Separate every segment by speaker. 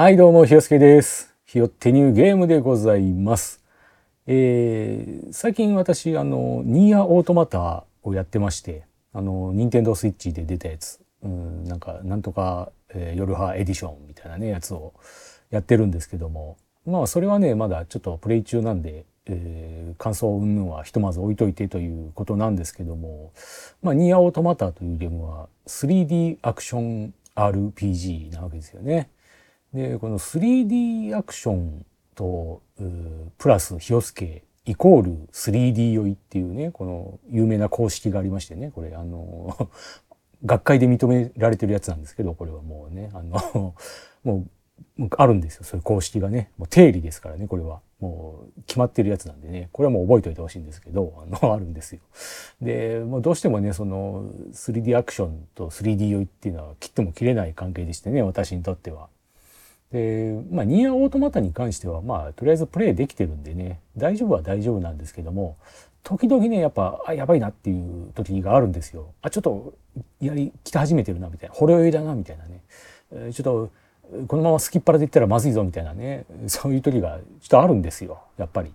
Speaker 1: はい、どうも、ひよすけです。ひよってニューゲームでございます。えー最近私、あの、ニーアオートマタをやってまして、あの、ニンテンドースイッチで出たやつ、うん、なんか、なんとか、えー夜派エディションみたいなね、やつをやってるんですけども、まあ、それはね、まだちょっとプレイ中なんで、えー感想云々はひとまず置いといてということなんですけども、まあ、ニーアオートマタというゲームは 3D アクション RPG なわけですよね。でこの 3D アクションとプラスヒヨスケイコール 3D 酔いっていうねこの有名な公式がありましてねこれあの 学会で認められてるやつなんですけどこれはもうねあの もうもうあるんですよそういう公式がねもう定理ですからねこれはもう決まってるやつなんでねこれはもう覚えておいてほしいんですけどあの あるんですよ。でもうどうしてもねその 3D アクションと 3D 酔いっていうのは切っても切れない関係でしてね私にとっては。でまあニアオートマタに関してはまあとりあえずプレイできてるんでね大丈夫は大丈夫なんですけども時々ねやっぱあやばいなっていう時があるんですよ。あちょっとやり来て始めてるなみたいなほろ酔いだなみたいなね、えちょっとこのまますきっ腹でいったらまずいぞみたいなね そういう時がちょっとあるんですよやっぱり。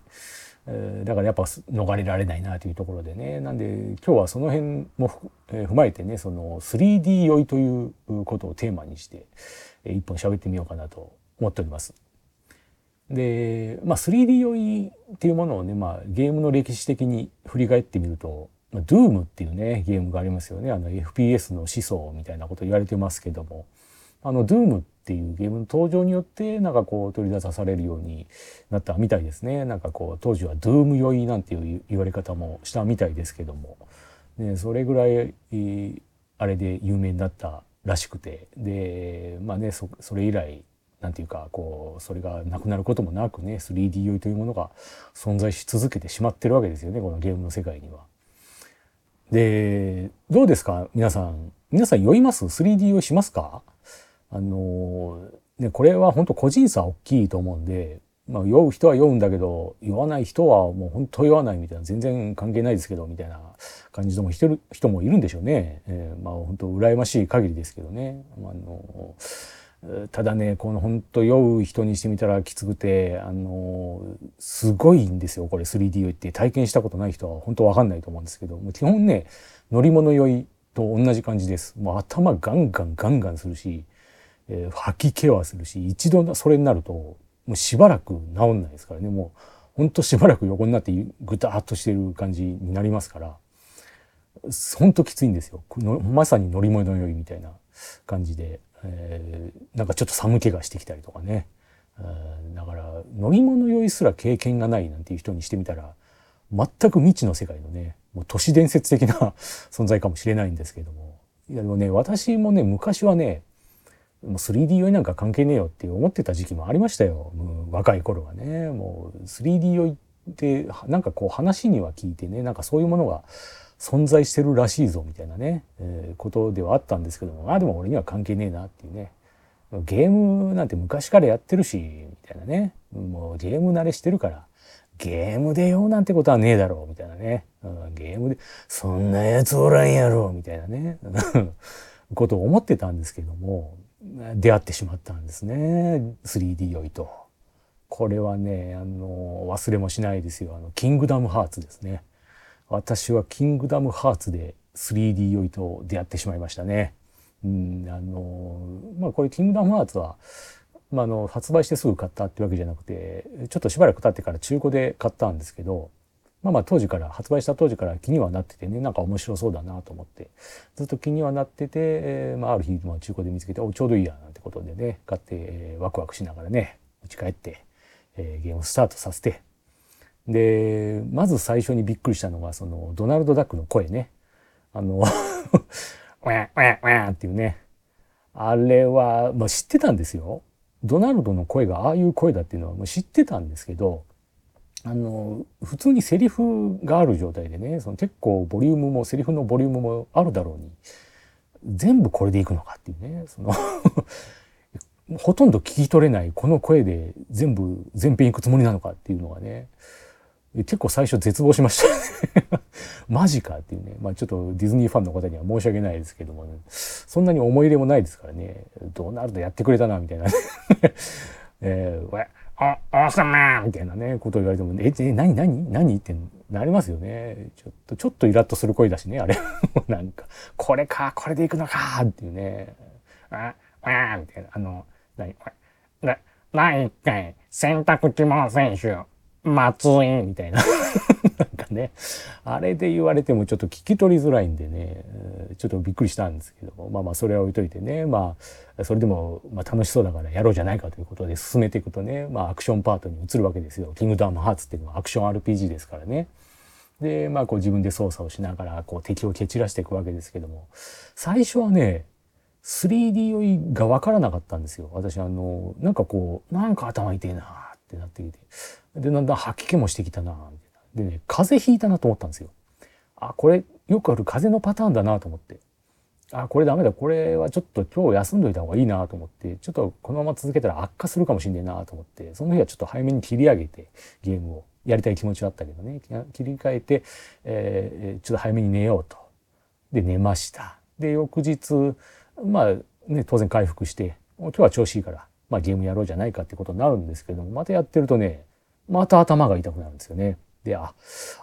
Speaker 1: えだからやっぱ逃れられないなというところでねなんで今日はその辺も、え踏まえてねその 3D 酔いということをテーマにして、一本喋ってみようかなと思っております。で、まあ、3D 酔いっていうものをね、まあ、ゲームの歴史的に振り返ってみると、まあ、Doom っていうねゲームがありますよね。あの FPS の思想みたいなこと言われてますけども。あの Doom っていうゲームの登場によってなんかこう取り出されるようになったみたいですね。なんかこう当時は Doom 酔いなんていう言われ方もしたみたいですけども、ね、それぐらいあれで有名になったらしくて。でまあねそれ以来なんていうかこうそれがなくなることもなくね 3D 酔いというものが存在し続けてしまってるわけですよねこのゲームの世界には。でどうですか？皆さん皆さん酔います？3D 酔いしますか？あのねこれは本当個人差大きいと思うんで、まあ、酔う人は酔うんだけど酔わない人はもう本当酔わないみたいな全然関係ないですけどみたいな感じでも人人もいるんでしょうね。えーまあ本当羨ましい限りですけどね。あのただねこの本当酔う人にしてみたらきつくてあのすごいんですよこれ 3D 酔いって体験したことない人は本当わかんないと思うんですけどもう基本ね乗り物酔いと同じ感じですもう頭ガンガンガンガンするし、えー吐き気はするし一度それになるともうしばらく治んないですからね。もう本当しばらく横になってぐたっとしてる感じになりますから。本当きついんですよ。まさに乗り物酔いみたいな感じで、えーなんかちょっと寒気がしてきたりとかね、うんだから乗り物酔いすら経験がないなんていう人にしてみたら全く未知の世界のねもう都市伝説的な 存在かもしれないんですけども。いやでもね私もね昔はねもう 3D 酔いなんか関係ねえよって思ってた時期もありましたよ、うん若い頃はね。もう 3D 酔いってなんかこう話には聞いてねなんかそういうものが存在してるらしいぞみたいなね、えーことではあったんですけども。あでも俺には関係ねえなっていうね。ゲームなんて昔からやってるしみたいなね。もうゲーム慣れしてるからゲームでよなんてことはねえだろうみたいなね、ゲームでそんなやつおらんやろみたいなね。ことを思ってたんですけども。出会ってしまったんですね 3D 酔いと。これはねあの忘れもしないですよあのキングダムハーツですね。私はキングダムハーツで 3D 酔いと出会ってしまいましたね。うん、あのまあこれキングダムハーツは、まあ、あの発売してすぐ買ったってわけじゃなくてちょっとしばらく経ってから中古で買ったんですけどまあまあ当時から発売した当時から気にはなっててねなんか面白そうだなと思って。ずっと気にはなってて、えーまあ、ある日、まあ、中古で見つけておちょうどいいやなんてことでね買って、えーワクワクしながらね家帰って、えーゲームをスタートさせて。でまず最初にびっくりしたのがそのドナルド・ダックの声ね。あの ウェンウェンウェンっていうね。あれは、まあ、知ってたんですよ。ドナルドの声がああいう声だっていうのはもう知ってたんですけどあの普通にセリフがある状態でねその結構ボリュームもセリフのボリュームもあるだろうに全部これでいくのかっていうねその ほとんど聞き取れないこの声で全部全編いくつもりなのかっていうのがね結構最初絶望しました マジかっていうね。まあちょっとディズニーファンの方には申し訳ないですけども、ね、そんなに思い入れもないですからね。ドナルドやってくれたな、みたいな、えー、あ、オーサムみたいなね、ことを言われても、え、え、何何何ってなりますよね。ちょっと、ちょっとイラッとする声だしね、あれ。なんか、これか、これでいくのかっていうね。あ、あみたいな。あの、何これな、第1回、洗濯機も選手、松井みたいな。ね、あれで言われてもちょっと聞き取りづらいんでね、ちょっとびっくりしたんですけども、まあまあそれは置いといてね、まあ、それでも、ま、楽しそうだからやろうじゃないかということで進めていくとね、まあアクションパートに移るわけですよ。キングダムハーツっていうのはアクション RPG ですからね。で、まあこう自分で操作をしながらこう敵を蹴散らしていくわけですけども、最初はね、3D 酔いが分からなかったんですよ。私、あの、なんかこう、なんか頭痛いなってなってきて。で、だんだん吐き気もしてきたなみたいな。でね、風邪ひいたなと思ったんですよ。あ、これ、よくある風邪のパターンだなと思って。あ、これダメだ。これはちょっと今日休んどいた方がいいなと思って、ちょっとこのまま続けたら悪化するかもしんねえなと思って、その日はちょっと早めに切り上げて、ゲームを。やりたい気持ちはあったけどね。切り替えて、えー、ちょっと早めに寝ようと。で、寝ました。で、翌日、まあ、ね、当然回復して、今日は調子いいから、まあゲームやろうじゃないかってことになるんですけども、またやってるとね、また頭が痛くなるんですよね。で、あ、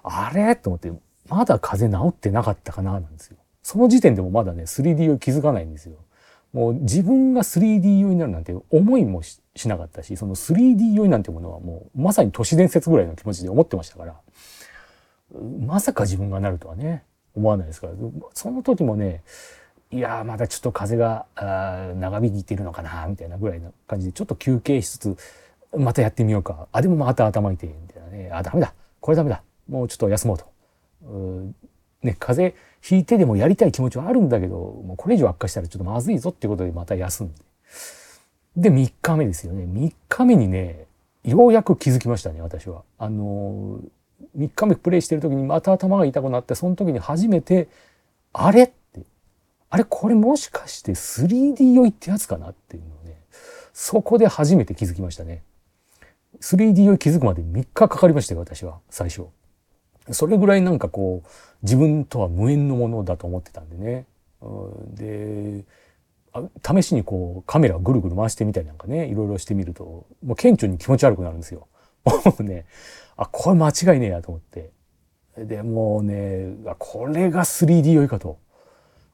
Speaker 1: あれ？と思って、まだ風邪治ってなかったかななんですよ。その時点でもまだね、3D を気づかないんですよ。もう自分が 3D 用になるなんて思いもしなかったし、その 3D 用になんてものはもうまさに都市伝説ぐらいの気持ちで思ってましたから、まさか自分がなるとはね、思わないですから、その時もね、いやまだちょっと風が長引いてるのかなみたいなぐらいの感じでちょっと休憩しつつまたやってみようかあでもまた頭痛いみたいなねあダメだこれダメだもうちょっと休もうと。うね、風邪ひいてでもやりたい気持ちはあるんだけど、もうこれ以上悪化したらちょっとまずいぞっていうことでまた休んで。で、3日目ですよね。3日目にね、ようやく気づきましたね、私は。あの3日目プレイしてる時にまた頭が痛くなって、その時に初めて、あれって、あれこれもしかして 3D 酔いってやつかなっていうのをね、そこで初めて気づきましたね。3D 酔い気づくまで3日かかりましたよ、私は、最初。それぐらいなんかこう自分とは無縁のものだと思ってたんでね。で試しにこうカメラをぐるぐる回してみたりなんかねいろいろしてみるともう顕著に気持ち悪くなるんですよ。もうねあこれ間違いねえやと思ってでもうねこれが 3D 酔いかと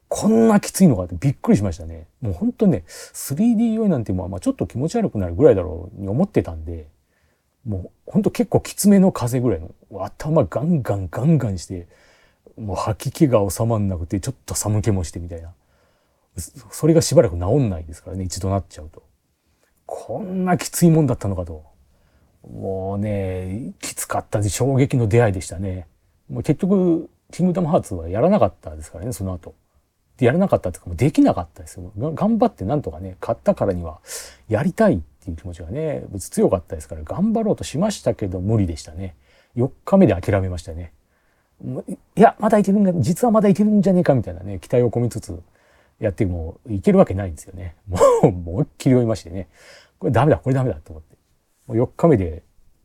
Speaker 1: こんなきついのかってびっくりしましたね。もう本当ね 3D 酔いなんてまあちょっと気持ち悪くなるぐらいだろうに思ってたんでもうほんと結構きつめの風ぐらいの頭ガンガンガンガンしてもう吐き気が収まんなくてちょっと寒気もしてみたいな。それがしばらく治んないですからね一度なっちゃうと。こんなきついもんだったのかと。もうねきつかったで衝撃の出会いでしたね。もう結局キングダムハーツはやらなかったですからねその後。でやらなかったっていうかもうできなかったですよ。頑張ってなんとかね買ったからにはやりたい。っていう気持ちがね、強かったですから頑張ろうとしましたけど無理でしたね。4日目で諦めましたね。いや、まだいけるんだ、実はまだいけるんじゃねえかみたいなね、期待を込みつつやってもいけるわけないんですよね。もう、思いっきり追いましてね。これダメだ、これダメだと思って。もう4日目で、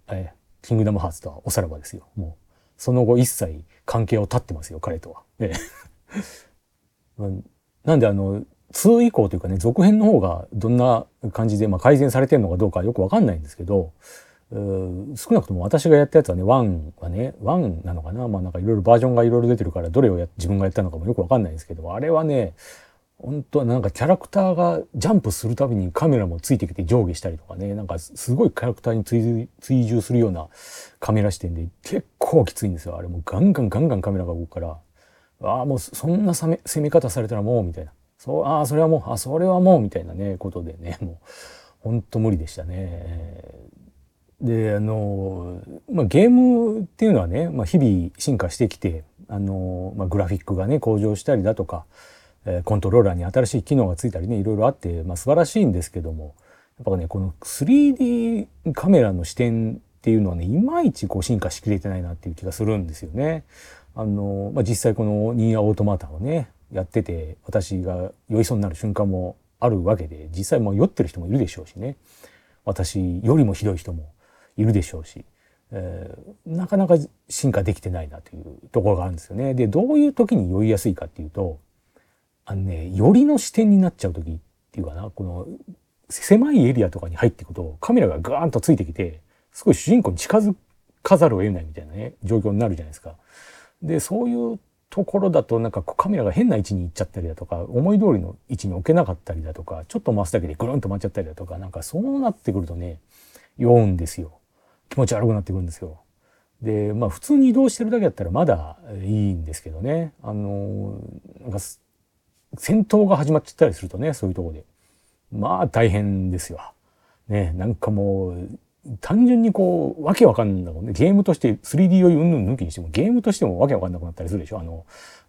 Speaker 1: えキングダムハーツとはおさらばですよ。もう、その後一切関係を断ってますよ、彼とは。え なんであの、2以降というかね、続編の方がどんな感じで、まあ、改善されてるのかどうかよくわかんないんですけど、少なくとも私がやったやつはね、1はね、1なのかなまあなんかいろいろバージョンがいろいろ出てるから、どれをや自分がやったのかもよくわかんないんですけど、あれはね、本当はなんかキャラクターがジャンプするたびにカメラもついてきて上下したりとかね、なんかすごいキャラクターに追追従するようなカメラ視点で結構きついんですよ。あれもうガンガンガンガンカメラが動くから、ああ、もうそんな攻め方されたらもうみたいな。そう、ああ、それはもう、あ、それはもう、みたいなね、ことでね、もう、ほんと無理でしたね。で、あの、まあ、ゲームっていうのはね、まあ、日々進化してきて、あの、まあ、グラフィックがね、向上したりだとか、え、コントローラーに新しい機能がついたりね、いろいろあって、まあ、素晴らしいんですけども、やっぱね、この 3D カメラの視点っていうのはね、いまいちこう進化しきれてないなっていう気がするんですよね。あの、まあ、実際このニーアオートマタをね、やってて私が酔いそうになる瞬間もあるわけで実際もう酔ってる人もいるでしょうしね私よりもひどい人もいるでしょうしえー、なかなか進化できてないなというところがあるんですよね。でどういう時に酔いやすいかっていうとあのねよりの視点になっちゃう時っていうかなこの狭いエリアとかに入っていくとカメラがガーンとついてきてすごい主人公に近づかざるを得ないみたいなね状況になるじゃないですか。でそういうところだとなんかカメラが変な位置に行っちゃったりだとか思い通りの位置に置けなかったりだとかちょっと回すだけでぐるんと回っちゃったりだとかなんかそうなってくるとね酔うんですよ気持ち悪くなってくるんですよ。でまあ普通に移動してるだけだったらまだいいんですけどねあのなんか戦闘が始まっちゃったりするとねそういうとこでまあ大変ですよ。ねなんかもう単純にこう、わけわかんないもんね。ゲームとして 3D 酔いうんぬん抜きにしても、ゲームとしてもわけわかんなくなったりするでしょ。あの、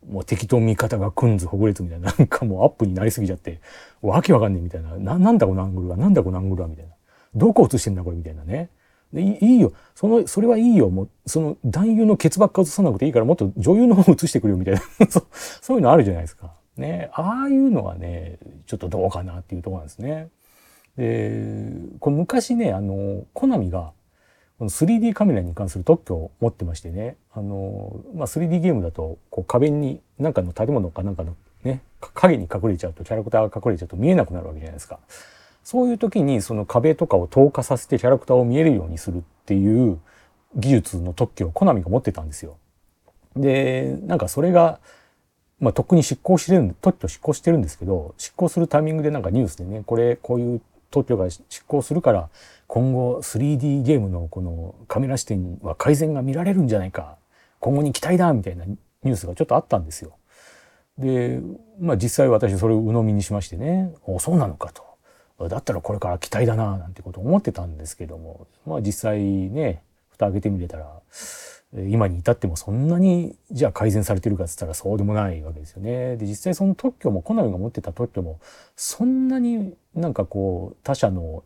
Speaker 1: もう敵と味方がくんずほぐれつみたいな、なんかもうアップになりすぎちゃって、わけわかんねえみたいな。な、なんだこのアングルは、なんだこのアングルは？みたいな。どこ映してんだこれ？みたいなね。でいいよ。その、それはいいよ。もう、その男優のケツばっか映さなくていいから、もっと女優の方映してくれよみたいな そう。そういうのあるじゃないですか。ね。ああいうのはね、ちょっとどうかなっていうとこなんですね。で、これ昔ね、あの、コナミが、この 3D カメラに関する特許を持ってましてね、あの、まあ、3D ゲームだと、こう壁に、なんかの建物かなんかのね、影に隠れちゃうと、キャラクターが隠れちゃうと見えなくなるわけじゃないですか。そういう時にその壁とかを透過させてキャラクターを見えるようにするっていう技術の特許をコナミが持ってたんですよ。で、なんかそれが、まあ、とっくに執行してるん特許執行してるんですけど、執行するタイミングでなんかニュースでね、これ、こういう特許が執行するから、今後 3D ゲームのこのカメラ視点は改善が見られるんじゃないか。今後に期待だみたいなニュースがちょっとあったんですよ。でまあ実際私それを鵜呑みにしましてね。おそうなのかと。だったらこれから期待だななんてことを思ってたんですけども。まあ実際ね蓋開けてみれたら今に至ってもそんなにじゃあ改善されてるかっつったらそうでもないわけですよね。で実際その特許もコナミが持ってた特許もそんなになんかこう他社の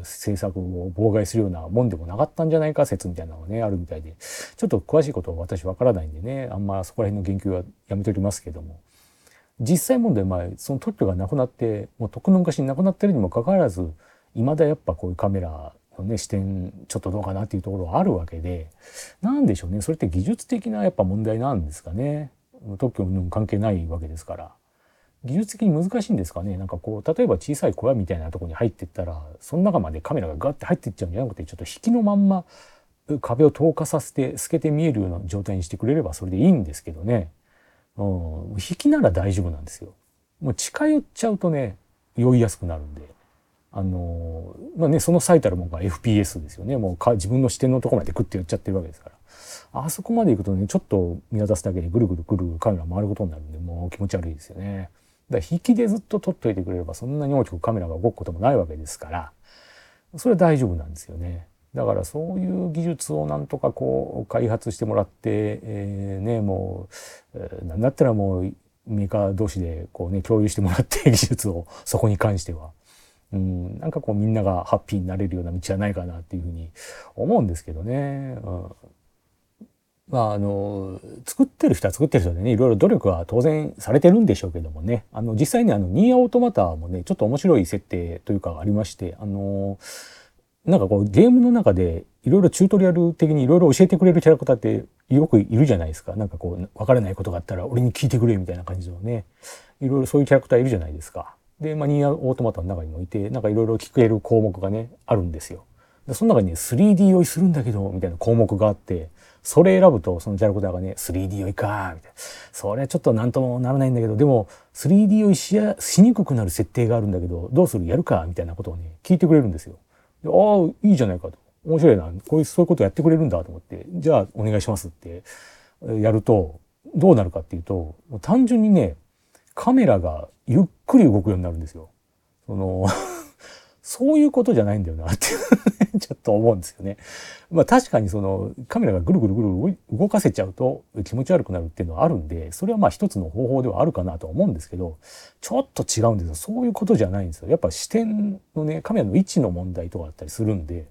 Speaker 1: 政策を妨害するようなもんでもなかったんじゃないか説みたいなのがねあるみたいで。ちょっと詳しいことは私わからないんでね。あんまそこら辺の言及はやめておりますけども。実際問題前その特許がなくなってもうとっくの昔になくなってるにもかかわらず未だやっぱこういうカメラね視点ちょっとどうかなっていうところはあるわけで何でしょうねそれって技術的なやっぱ問題なんですかね特許の関係ないわけですから。技術的に難しいんですかねなんかこう例えば小さい小屋みたいなとこに入っていったらその中までカメラがガッて入っていっちゃうんじゃなくてちょっと引きのまんま壁を透過させて透けて見えるような状態にしてくれればそれでいいんですけどね、うん、引きなら大丈夫なんですよ。もう近寄っちゃうとね酔いやすくなるんで。あのまあねその最たるものが FPS ですよねもうか自分の視点のところまでグッて寄っちゃってるわけですからあそこまで行くとねちょっと見渡すだけでぐるぐるぐるぐるカメラ回ることになるんでもう気持ち悪いですよね。だから引きでずっと撮っといてくれればそんなに大きくカメラが動くこともないわけですからそれは大丈夫なんですよね。だからそういう技術をなんとかこう開発してもらって、えー、ねもう、えー、なんだったらもうメーカー同士でこうね共有してもらって技術をそこに関しては。うん、なんかこうみんながハッピーになれるような道はないかなっていうふうに思うんですけどね。うん、まあ、あの、作ってる人は作ってる人でね、いろいろ努力は当然されてるんでしょうけどもね、あの、実際にあの、ニーアオートマタもね、ちょっと面白い設定というかありまして、あの、なんかこう、ゲームの中でいろいろチュートリアル的にいろいろ教えてくれるキャラクターってよくいるじゃないですか。なんかこう、わからないことがあったら俺に聞いてくれみたいな感じのね、いろいろそういうキャラクターいるじゃないですか。で、まあ、ニーアオートマタの中にもいて、なんかいろいろ聞ける項目がね、あるんですよ。でその中に、ね、3D 酔いするんだけど、みたいな項目があって、それ選ぶとそのキャラクターがね 3D 酔いかみたいなそれはちょっと何ともならないんだけどでも 3D 酔いしやしにくくなる設定があるんだけどどうするやるかみたいなことをね聞いてくれるんですよ。でああいいじゃないかと面白いなこういうそういうことやってくれるんだと思ってじゃあお願いしますってやるとどうなるかっていうと単純にねカメラがゆっくり動くようになるんですよ。その そういうことじゃないんだよなってちょっと思うんですよね。まあ確かにそのカメラがぐるぐるぐる動かせちゃうと気持ち悪くなるっていうのはあるんで、それはまあ一つの方法ではあるかなと思うんですけど、ちょっと違うんですよ。そういうことじゃないんですよ。やっぱ視点のね、カメラの位置の問題とかだったりするんで、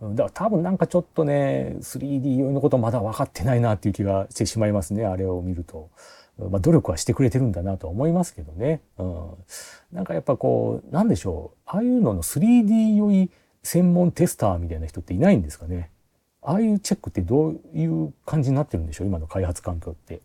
Speaker 1: だから多分なんかちょっとね、3D 用のことまだ分かってないなっていう気がしてしまいますね、あれを見ると。まあ、努力はしてくれてるんだなと思いますけどね。うん。なんかやっぱこう、なんでしょう。ああいうのの 3D 酔い専門テスターみたいな人っていないんですかね。ああいうチェックってどういう感じになってるんでしょう今の開発環境って。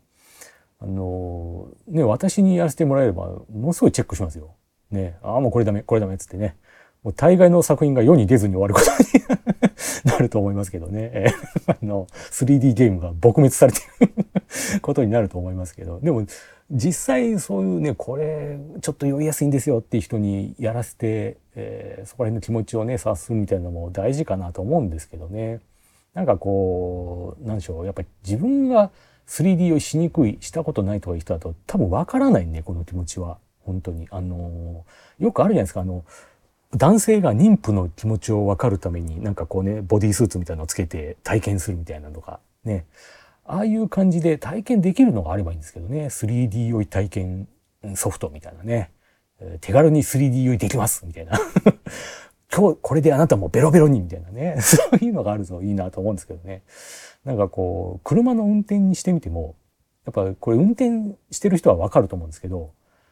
Speaker 1: あのね私にやらせてもらえればものすごいチェックしますよ。ねああもうこれダメこれダメっつってねもう大概の作品が世に出ずに終わることに なると思いますけどね。あの 3D ゲームが撲滅されてることになると思いますけどでも実際そういうねこれちょっと酔いやすいんですよっていう人にやらせて、えー、そこら辺の気持ちをね察するみたいなのも大事かなと思うんですけどね。なんかこうなんでしょうやっぱり自分が 3D をしにくいしたことないとかいう人だと多分わからないねこの気持ちは本当にあのよくあるじゃないですかあの男性が妊婦の気持ちを分かるためになんかこうねボディースーツみたいなのをつけて体験するみたいなのがね。ああいう感じで体験できるのがあればいいんですけどね。3D 酔い体験ソフトみたいなね。手軽に 3D 酔いできますみたいな。今日これであなたもベロベロにみたいなね。そういうのがあるといいなと思うんですけどね。なんかこう車の運転にしてみてもやっぱこれ運転してる人はわかると思うんですけど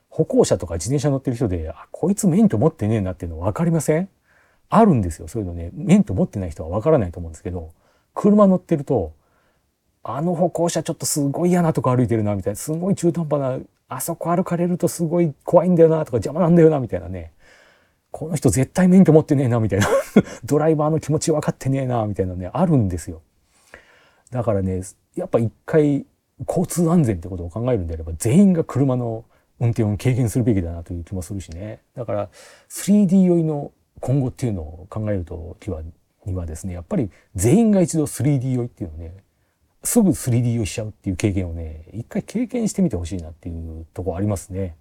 Speaker 1: 歩行者とか自転車乗ってる人であこいつ免許持ってねえなっていうの分かりません？あるんですよそういうのね。免許持ってない人は分からないと思うんですけど車乗ってるとあの歩行者ちょっとすごい嫌なとこ歩いてるなみたいなすごい中途半端なあそこ歩かれるとすごい怖いんだよなとか邪魔なんだよなみたいなね。この人絶対免許持ってねえなみたいな。ドライバーの気持ち分かってねえなみたいなねあるんですよ。だからねやっぱ一回交通安全ってことを考えるんであれば全員が車の運転を経験するべきだなという気もするしねだから 3D 酔いの今後っていうのを考えるときはにはですねやっぱり全員が一度 3D 酔いっていうのねすぐ 3D 酔いしちゃうっていう経験をね一回経験してみてほしいなっていうとこありますね。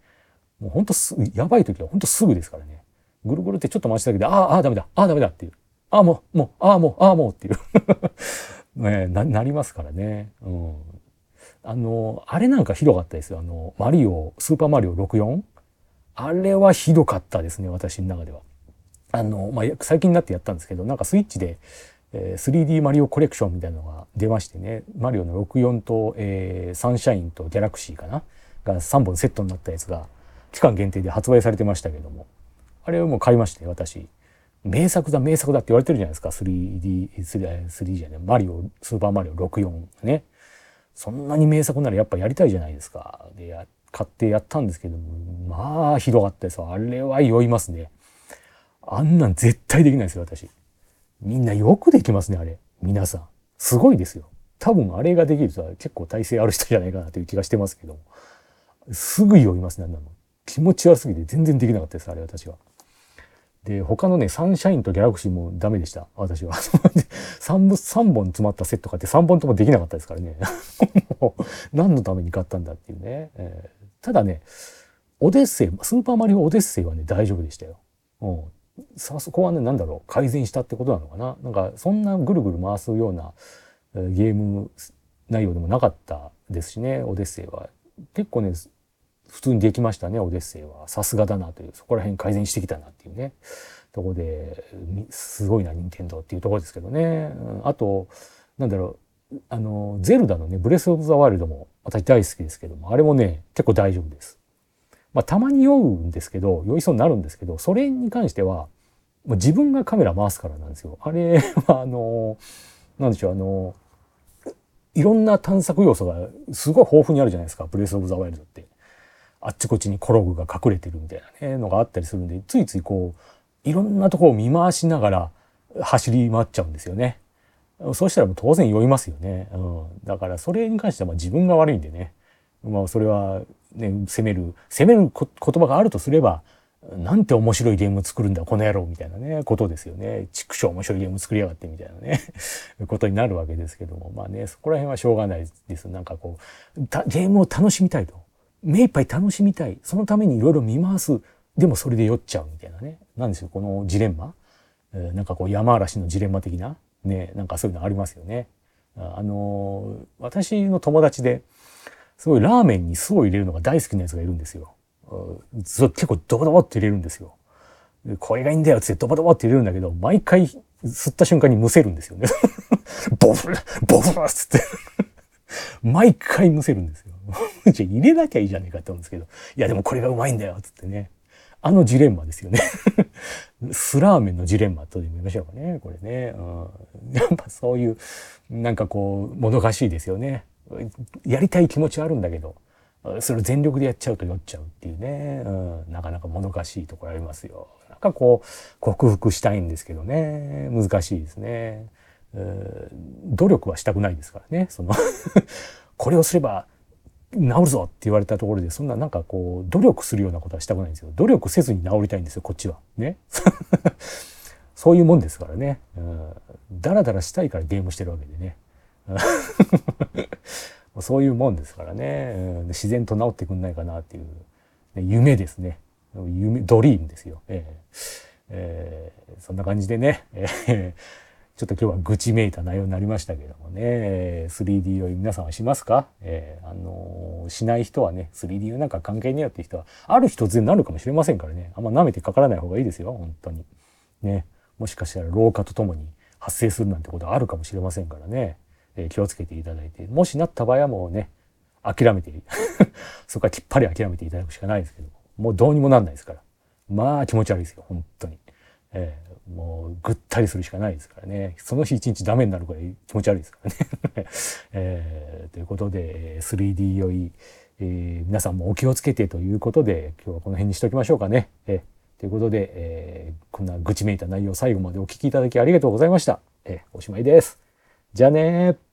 Speaker 1: もうほんとすやばい時はほんとすぐですからね。ぐるぐるってちょっと回しただけで、ああ、ああ、ダメだ、ああ、ダメだっていう。ああ、もう、もう、ああ、もう、ああ、もうっていう ねな、なりますからね。うん。あの、あれなんかひどかったですよ。あの、マリオ、スーパーマリオ64。あれはひどかったですね、私の中では。あの、まあ、最近になってやったんですけど、なんかスイッチで、え、3D マリオコレクションみたいなのが出ましてね、マリオの64と、えー、サンシャインとギャラクシーかな？が3本セットになったやつが、期間限定で発売されてましたけども、あれをもう買いまして私名作だ名作だって言われてるじゃないですか 3D 3, 3じゃないマリオスーパーマリオ64ねそんなに名作ならやっぱやりたいじゃないですか。でや買ってやったんですけどもまあひどかったですあれは酔いますね。あんなん絶対できないですよ私。みんなよくできますねあれ。皆さん。すごいですよ。多分あれができる人は結構体勢ある人じゃないかなという気がしてますけども。すぐ酔いますねあんなの。気持ち悪すぎて全然できなかったですあれ私は。で他のねサンシャインとギャラクシーもダメでした。私は。3, 3本詰まったセット買って3本ともできなかったですからね。何のために買ったんだっていうね、えー、ただねオデッセイスーパーマリオオデッセイはね大丈夫でしたよ、うん、さそこはね何だろう改善したってことなのかな。なんかそんなぐるぐる回すようなえゲーム内容でもなかったですしねオデッセイは。結構ね普通にできましたねオデッセイはさすがだなというそこら辺改善してきたなっていうねとこですごいな任天堂っていうところですけどねあとなんだろうあのゼルダのねブレス・オブ・ザ・ワイルドも私大好きですけどもあれもね結構大丈夫です。まあ、たまに酔うんですけど酔いそうになるんですけどそれに関しては自分がカメラ回すからなんですよ。あれはあのなんでしょうあのいろんな探索要素がすごい豊富にあるじゃないですかブレス・オブ・ザ・ワイルドって。あっちこっちにコログが隠れてるみたいなねのがあったりするんでついついこういろんなとこを見回しながら走り回っちゃうんですよね。そうしたらもう当然酔いますよね。うん、だからそれに関してはまあ自分が悪いんでね。まあそれはね責める責める言葉があるとすればなんて面白いゲーム作るんだこの野郎みたいなねことですよね。畜生面白いゲーム作りやがってみたいなね ことになるわけですけどもまあねそこら辺はしょうがないです。なんかこうゲームを楽しみたいと。目いっぱい楽しみたいそのためにいろいろ見回すでもそれで酔っちゃうみたいなねなんですよこのジレンマ、えー、なんかこう山嵐のジレンマ的なねなんかそういうのありますよね。あのー、私の友達ですごいラーメンに酢を入れるのが大好きなやつがいるんですよ。結構ドボドボって入れるんですよ。これがいいんだよってドボドボって入れるんだけど毎回吸った瞬間にむせるんですよね。ボフボフっつって毎回むせるんですよ。じゃ入れなきゃいいじゃねえかって思うんですけど、いやでもこれがうまいんだよ、つってね。あのジレンマですよね。スラーメンのジレンマとでも言いましょうかねこれね、うん、やっぱそういうなんかこうもどかしいですよね。やりたい気持ちはあるんだけどそれを全力でやっちゃうと酔っちゃうっていうね、うん、なかなかもどかしいところありますよ。なんかこう克服したいんですけどね。難しいですね、努力はしたくないですからね。その これをすれば治るぞって言われたところでそんななんかこう努力するようなことはしたくないんですよ。努力せずに治りたいんですよこっちは。ね。そういうもんですからね、うん、だらだらしたいからゲームしてるわけでね。そういうもんですからね、うん、自然と治ってくんないかなっていう、ね、夢ですね。夢ドリームですよ、えーえー、そんな感じでね、えーちょっと今日は愚痴めいた内容になりましたけどもね。3D 酔い皆さんはしますか、えー、あのー、しない人はね 3D 酔いなんか関係ねえよって人はある日突然なるかもしれませんからね。あんま舐めてかからない方がいいですよ本当に。ね。もしかしたら老化とともに発生するなんてことあるかもしれませんからね、えー、気をつけていただいて。もしなった場合はもうね諦めて そこはきっぱり諦めていただくしかないですけども。もうどうにもなんないですから。まあ気持ち悪いですよ本当に。えー、もうぐったりするしかないですからねその日一日ダメになるぐらい気持ち悪いですからね、えー、ということで 3D 酔い、えー、皆さんもお気をつけてということで今日はこの辺にしておきましょうかね。えー、ということで、え、こんな愚痴めいた内容最後までお聴きいただきありがとうございました。え、おしまいです。じゃあね